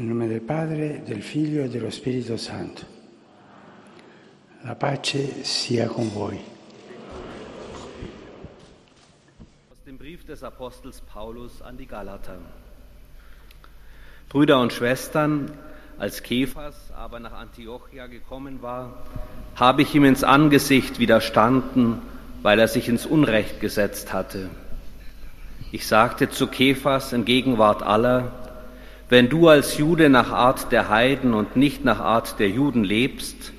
Nel nome del Padre, del Figlio e dello Spirito Santo. La pace sia con voi. Aus dem Brief des Apostels Paulus an die Galater. Brüder und Schwestern, als Kephas aber nach Antiochia gekommen war, habe ich ihm ins Angesicht widerstanden, weil er sich ins Unrecht gesetzt hatte. Ich sagte zu Kephas in Gegenwart aller, wenn du als Jude nach Art der Heiden und nicht nach Art der Juden lebst,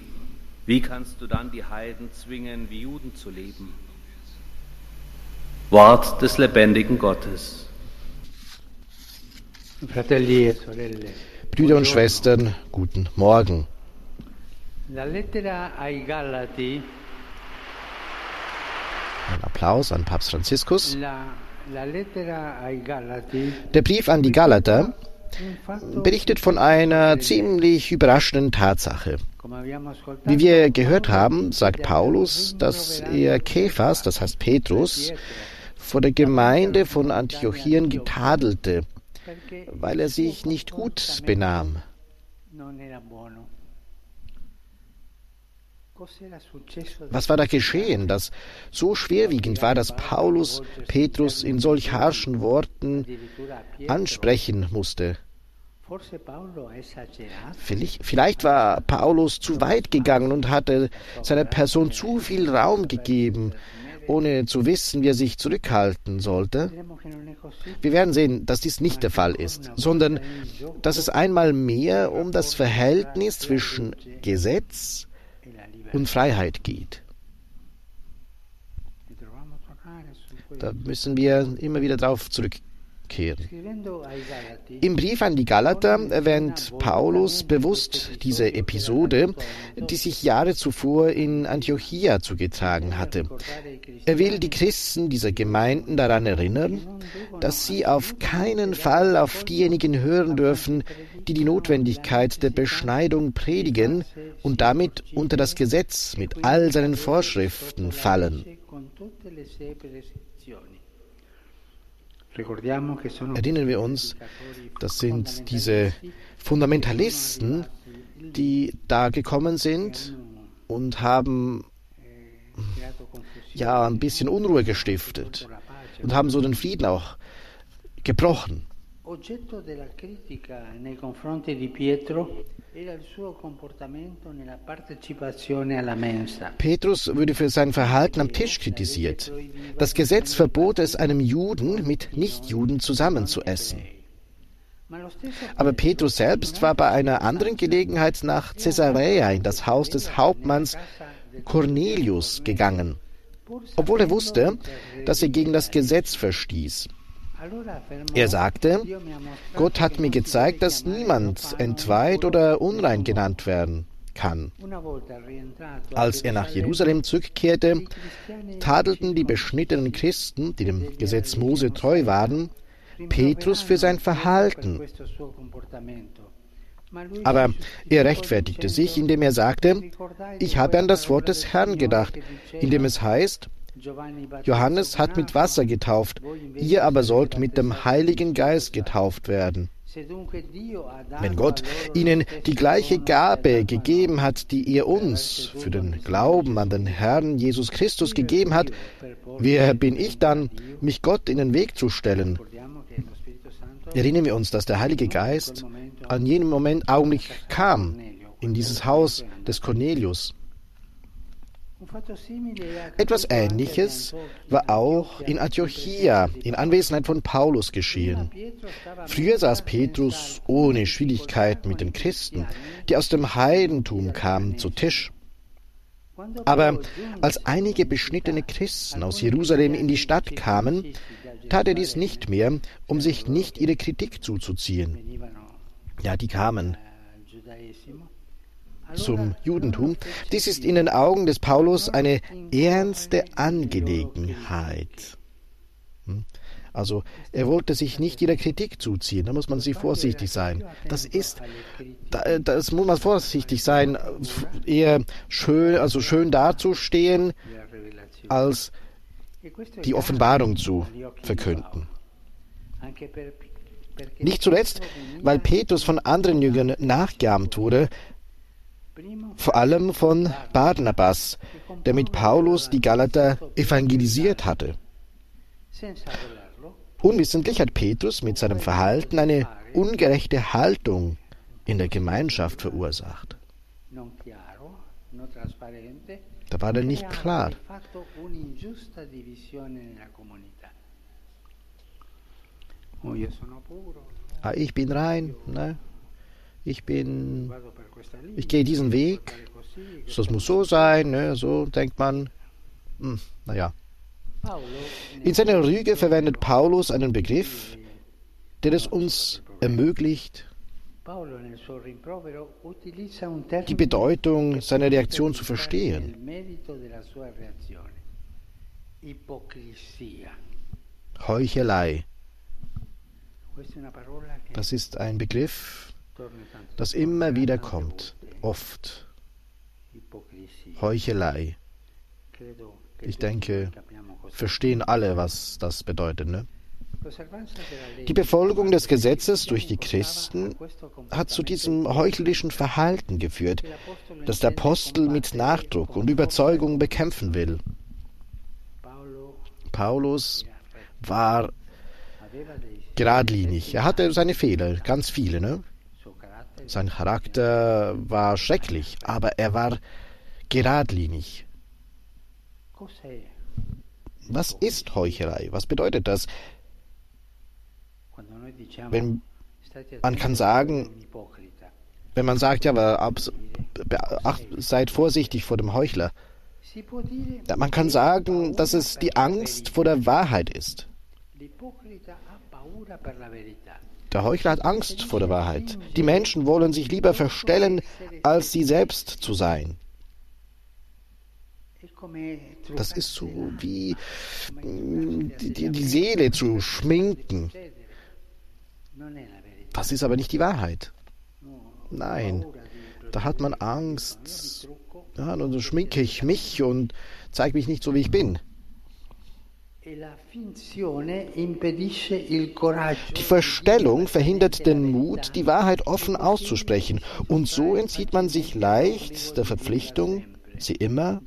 wie kannst du dann die Heiden zwingen, wie Juden zu leben? Wort des lebendigen Gottes. Fratelli e sorelle, Brüder und Schwestern, guten Morgen. Ein Applaus an Papst Franziskus. Der Brief an die Galater berichtet von einer ziemlich überraschenden Tatsache. Wie wir gehört haben, sagt Paulus, dass er Kephas, das heißt Petrus, vor der Gemeinde von Antiochien getadelte, weil er sich nicht gut benahm. Was war da geschehen, das so schwerwiegend war, dass Paulus Petrus in solch harschen Worten ansprechen musste? Vielleicht, war Paulus zu weit gegangen und hatte seiner Person zu viel Raum gegeben, ohne zu wissen, wie er sich zurückhalten sollte. Wir werden sehen, dass dies nicht der Fall ist, sondern dass es einmal mehr um das Verhältnis zwischen Gesetz und Freiheit geht. Da müssen wir immer wieder drauf zurückkehren. Im Brief an die Galater erwähnt Paulus bewusst diese Episode, die sich Jahre zuvor in Antiochia zugetragen hatte. Er will die Christen dieser Gemeinden daran erinnern, dass sie auf keinen Fall auf diejenigen hören dürfen, die die Notwendigkeit der Beschneidung predigen und damit unter das Gesetz mit all seinen Vorschriften fallen. Erinnern wir uns, das sind diese Fundamentalisten, die da gekommen sind und haben ja ein bisschen Unruhe gestiftet und haben so den Frieden auch gebrochen. Oggetto della critica nei confronti di Pietro era il suo comportamento nella partecipazione alla mensa. Petrus würde für sein Verhalten am Tisch kritisiert. Das Gesetz verbot es einem Juden, mit Nichtjuden zusammenzuessen. Ma lo stesso Aber Petrus selbst war bei einer anderen Gelegenheit nach Caesarea in das Haus des Hauptmanns Cornelius gegangen, obwohl er wusste, dass er gegen das Gesetz verstieß. Er sagte, Gott hat mir gezeigt, dass niemand entweiht oder unrein genannt werden kann. Als er nach Jerusalem zurückkehrte, tadelten die beschnittenen Christen, die dem Gesetz Mose treu waren, Petrus für sein Verhalten. Aber er rechtfertigte sich, indem er sagte, "Ricordai ich habe an das Wort des Herrn gedacht, Signore che in dem diceva, es heißt, Johannes hat mit Wasser getauft, ihr aber sollt mit dem Heiligen Geist getauft werden. Wenn Gott ihnen die gleiche Gabe gegeben hat, die ihr uns für den Glauben an den Herrn Jesus Christus gegeben hat, wer bin ich dann, mich Gott in den Weg zu stellen? Erinnern wir uns, dass der Heilige Geist an jenem Moment Augenblick kam in dieses Haus des Cornelius. Etwas Ähnliches war auch in Antiochia in Anwesenheit von Paulus geschehen. Früher saß Petrus ohne Schwierigkeit mit den Christen, die aus dem Heidentum kamen, zu Tisch. Aber als einige beschnittene Christen aus Jerusalem in die Stadt kamen, tat er dies nicht mehr, um sich nicht ihre Kritik zuzuziehen. Ja, die kamen zum Judentum. Dies ist in den Augen des Paulus eine ernste Angelegenheit. Hm? Also er wollte sich nicht ihrer Kritik zuziehen, da muss man sich vorsichtig sein. Das ist, da, das muss man vorsichtig sein, eher schön, also schön dazustehen, als die Offenbarung zu verkünden. Nicht zuletzt, weil Petrus von anderen Jüngern nachgeahmt wurde, vor allem von Barnabas, der mit Paulus die Galater evangelisiert hatte. Unwissentlich hat Petrus mit seinem Verhalten eine ungerechte Haltung in der Gemeinschaft verursacht. Da war er nicht klar. Ah, ich bin rein, ne? Ich bin, ich gehe diesen Weg, das muss so sein, ne? so denkt man. Hm, naja. In seiner Rüge verwendet Paulus einen Begriff, der es uns ermöglicht, die Bedeutung seiner Reaktion zu verstehen. Heuchelei. Das ist ein Begriff, das immer wieder kommt, oft. Heuchelei. Ich denke, verstehen alle, was das bedeutet. Ne? Die Befolgung des Gesetzes durch die Christen hat zu diesem heuchlerischen Verhalten geführt, das der Apostel mit Nachdruck und Überzeugung bekämpfen will. Paulus war geradlinig. Er hatte seine Fehler, ganz viele. Ne? Sein Charakter war schrecklich, aber er war geradlinig. Was ist Heuchelei? Was bedeutet das? Wenn man kann sagen, wenn man sagt, ja, aber seid vorsichtig vor dem Heuchler. Man kann sagen, dass es die Angst vor der Wahrheit ist. Der Heuchler hat Angst vor der Wahrheit. Die Menschen wollen sich lieber verstellen, als sie selbst zu sein. Das ist so wie die, die, Seele zu schminken. Das ist aber nicht die Wahrheit. Nein, da hat man Angst. Ja, dann schminke ich mich und zeige mich nicht so, wie ich bin. Die Verstellung verhindert den Mut, die Wahrheit offen auszusprechen, und so entzieht man sich leicht der Verpflichtung, sie immer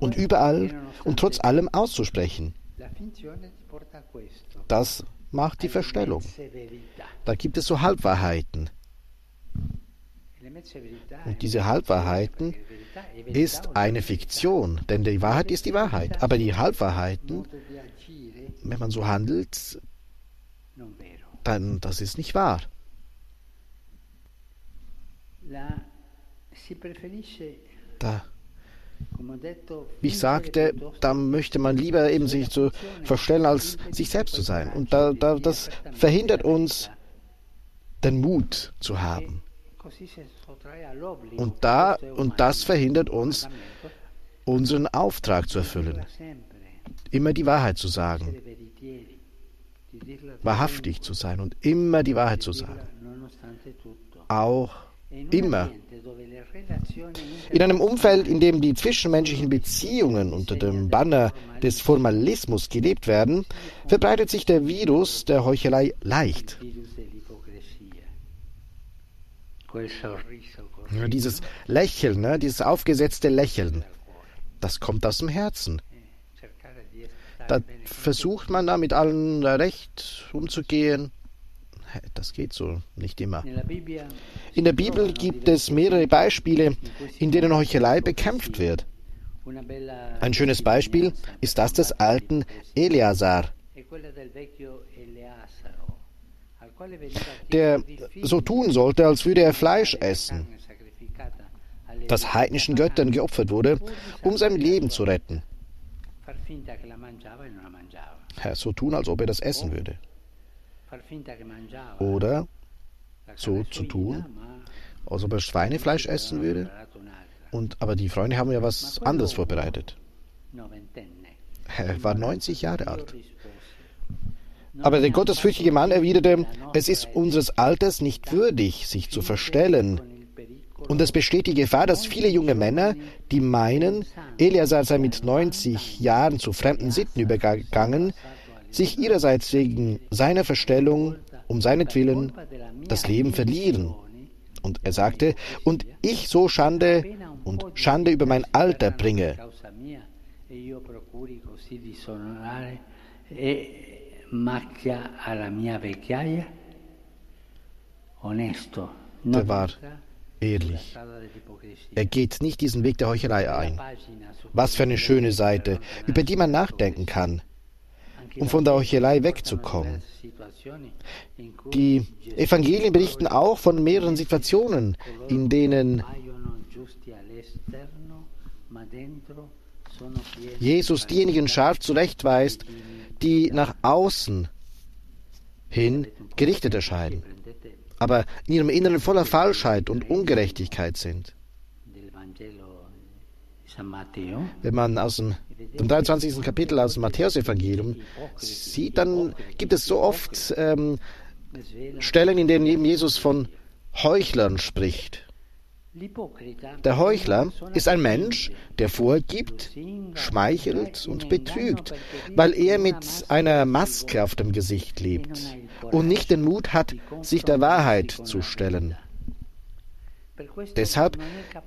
und überall und trotz allem auszusprechen. Das macht die Verstellung. Da gibt es so Halbwahrheiten. Und diese Halbwahrheiten ist eine Fiktion, denn die Wahrheit ist die Wahrheit. Aber die Halbwahrheiten, wenn man so handelt, dann das ist nicht wahr. Da wie ich sagte, da möchte man lieber eben sich zu verstellen, als sich selbst zu sein. Und da, da, das verhindert uns, den Mut zu haben. Und, da, und das verhindert uns, unseren Auftrag zu erfüllen. Immer die Wahrheit zu sagen. Wahrhaftig zu sein und immer die Wahrheit zu sagen. Auch immer in einem Umfeld, in dem die zwischenmenschlichen Beziehungen unter dem Banner des Formalismus gelebt werden, verbreitet sich der Virus der Heuchelei leicht. Ja, dieses Lächeln, ne, dieses aufgesetzte Lächeln, das kommt aus dem Herzen. Da versucht man da mit allen recht umzugehen das geht so nicht immer. In der Bibel gibt es mehrere Beispiele, in denen Heuchelei bekämpft wird. Ein schönes Beispiel ist das des alten Eleazar, der so tun sollte, als würde er Fleisch essen, das heidnischen Göttern geopfert wurde, um sein Leben zu retten. So tun, als ob er das essen würde. Oder so zu tun, als ob er Schweinefleisch essen würde. Und, aber die Freunde haben ja was anderes vorbereitet. Er war 90 Jahre alt. Aber der gottesfürchtige Mann erwiderte, es ist unseres Alters nicht würdig, sich zu verstellen. Und es besteht die Gefahr, dass viele junge Männer, die meinen, Eliasar sei mit 90 Jahren zu fremden Sitten übergegangen, sich ihrerseits wegen seiner Verstellung um seinetwillen das Leben verlieren. Und er sagte, und ich so Schande und Schande über mein Alter bringe. Der war ehrlich. Er geht nicht diesen Weg der Heuchelei ein. Was für eine schöne Seite, über die man nachdenken kann, um von der Heuchelei wegzukommen. Die Evangelien berichten auch von mehreren Situationen, in denen Jesus diejenigen scharf zurechtweist, die nach außen hin gerichtet erscheinen, aber in ihrem Inneren voller Falschheit und Ungerechtigkeit sind. Wenn man aus dem, dem 23. Kapitel aus dem Matthäusevangelium sieht, dann gibt es so oft ähm, Stellen, in denen Jesus von Heuchlern spricht. Der Heuchler ist ein Mensch, der vorgibt, schmeichelt und betrügt, weil er mit einer Maske auf dem Gesicht lebt und nicht den Mut hat, sich der Wahrheit zu stellen. Deshalb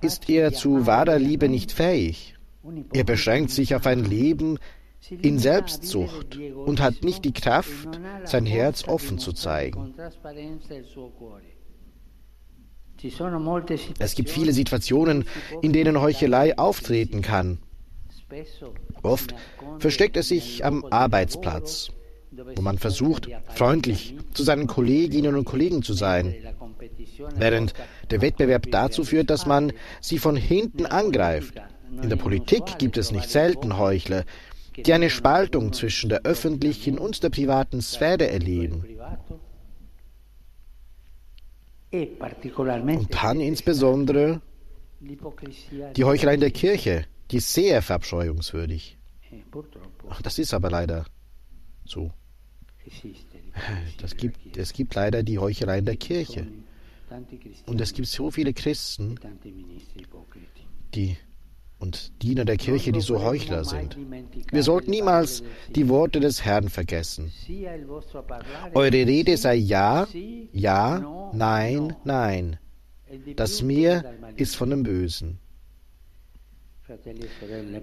ist er zu wahrer Liebe nicht fähig. Er beschränkt sich auf ein Leben in Selbstsucht und hat nicht die Kraft, sein Herz offen zu zeigen. Es gibt viele Situationen, in denen Heuchelei auftreten kann. Oft versteckt es sich am Arbeitsplatz, wo man versucht, freundlich zu seinen Kolleginnen und Kollegen zu sein, während der Wettbewerb dazu führt, dass man sie von hinten angreift. In der Politik gibt es nicht selten Heuchler, die eine Spaltung zwischen der öffentlichen und der privaten Sphäre erleben. Und dann insbesondere die Heuchelei der Kirche, die ist sehr verabscheuungswürdig. Ach, das ist aber leider so. Das gibt, es gibt leider die Heuchelei der Kirche. Und es gibt so viele Christen, die und Diener der Kirche, die so Heuchler sind. Wir sollten niemals die Worte des Herrn vergessen. Eure Rede sei ja, ja, nein, nein. Das Meer ist von dem Bösen.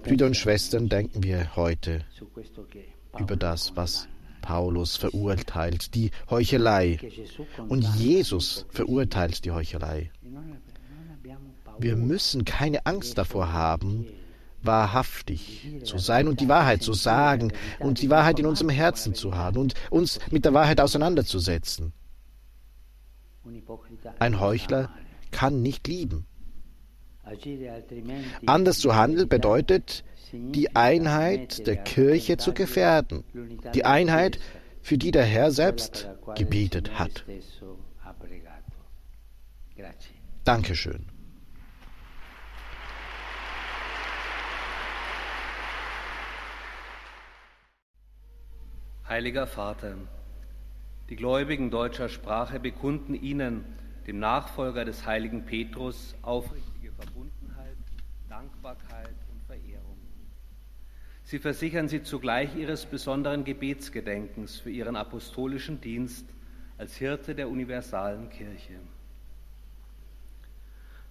Brüder und Schwestern, denken wir heute über das, was Paulus verurteilt, die Heuchelei. Und Jesus verurteilt die Heuchelei. Wir müssen keine Angst davor haben, wahrhaftig zu sein und die Wahrheit zu sagen und die Wahrheit in unserem Herzen zu haben und uns mit der Wahrheit auseinanderzusetzen. Ein Heuchler kann nicht lieben. Anders zu handeln bedeutet, die Einheit der Kirche zu gefährden, die Einheit, für die der Herr selbst gebetet hat. Dankeschön. Heiliger Vater, die Gläubigen deutscher Sprache bekunden Ihnen, dem Nachfolger des heiligen Petrus, aufrichtige Verbundenheit, Dankbarkeit und Verehrung. Sie versichern Sie zugleich Ihres besonderen Gebetsgedenkens für Ihren apostolischen Dienst als Hirte der universalen Kirche.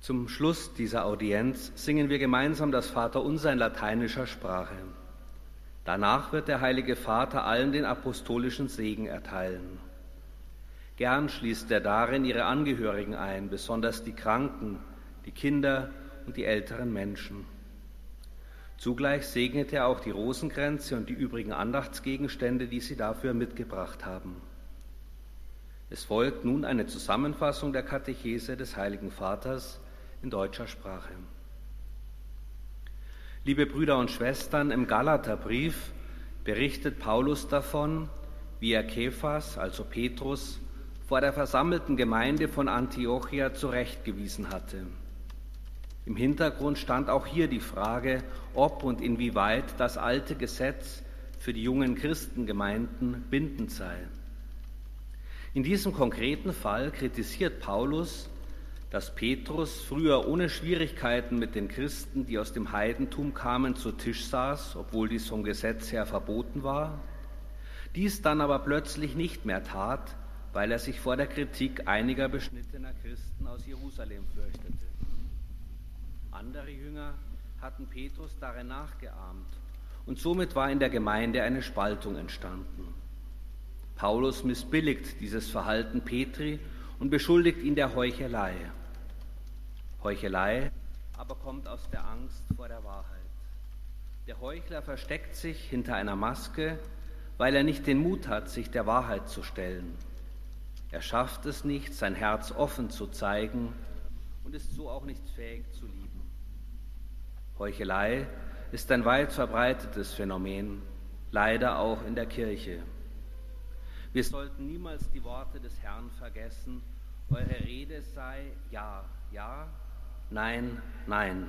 Zum Schluss dieser Audienz singen wir gemeinsam das Vaterunser in lateinischer Sprache. Danach wird der Heilige Vater allen den apostolischen Segen erteilen. Gern schließt er darin ihre Angehörigen ein, besonders die Kranken, die Kinder und die älteren Menschen. Zugleich segnet er auch die Rosenkränze und die übrigen Andachtsgegenstände, die sie dafür mitgebracht haben. Es folgt nun eine Zusammenfassung der Katechese des Heiligen Vaters in deutscher Sprache. Liebe Brüder und Schwestern, im Galaterbrief berichtet Paulus davon, wie er Kephas, also Petrus, vor der versammelten Gemeinde von Antiochia zurechtgewiesen hatte. Im Hintergrund stand auch hier die Frage, ob und inwieweit das alte Gesetz für die jungen Christengemeinden bindend sei. In diesem konkreten Fall kritisiert Paulus dass Petrus früher ohne Schwierigkeiten mit den Christen, die aus dem Heidentum kamen, zu Tisch saß, obwohl dies vom Gesetz her verboten war, dies dann aber plötzlich nicht mehr tat, weil er sich vor der Kritik einiger beschnittener Christen aus Jerusalem fürchtete. Andere Jünger hatten Petrus darin nachgeahmt und somit war in der Gemeinde eine Spaltung entstanden. Paulus missbilligt dieses Verhalten Petri und beschuldigt ihn der Heuchelei. Heuchelei aber kommt aus der Angst vor der Wahrheit. Der Heuchler versteckt sich hinter einer Maske, weil er nicht den Mut hat, sich der Wahrheit zu stellen. Er schafft es nicht, sein Herz offen zu zeigen und ist so auch nicht fähig zu lieben. Heuchelei ist ein weit verbreitetes Phänomen, leider auch in der Kirche. Wir sollten niemals die Worte des Herrn vergessen, eure Rede sei ja, ja, nein, nein.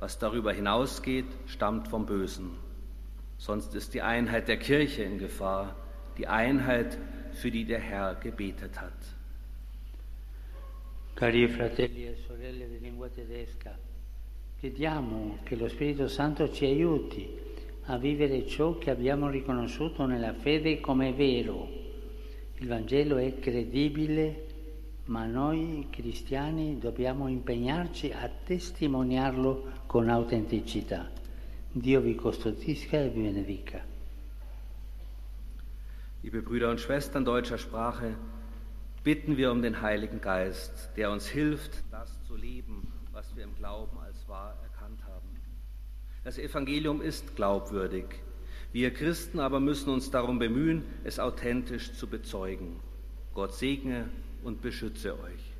Was darüber hinausgeht, stammt vom Bösen. Sonst ist die Einheit der Kirche in Gefahr, die Einheit, für die der Herr gebetet hat. Cari fratelli e sorelle di lingua tedesca, chiediamo che lo Spirito Santo ci aiuti a vivere ciò che abbiamo riconosciuto nella fede come vero. Il Vangelo è credibile, ma noi cristiani dobbiamo impegnarci a testimoniarlo con autenticità. Dio vi custodisca e vi benedica. Liebe Brüder und Schwestern deutscher Sprache, bitten wir um den Heiligen Geist, der uns hilft, das zu leben, was wir im Glauben als wahr erkannt haben. Das Evangelium ist glaubwürdig. Wir Christen aber müssen uns darum bemühen, es authentisch zu bezeugen. Gott segne und beschütze euch.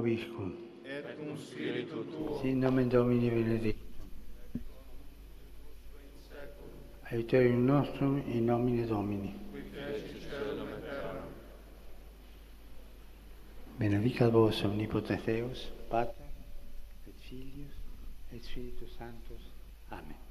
Hoviscum, Et cum spiritu tuo, sin nomen Domini benedictum. Aiuterium nostrum in nomine Domini. Benedicat vos omnipotens Deus, Pater, et Filius, et Spiritus Sanctus. Amen.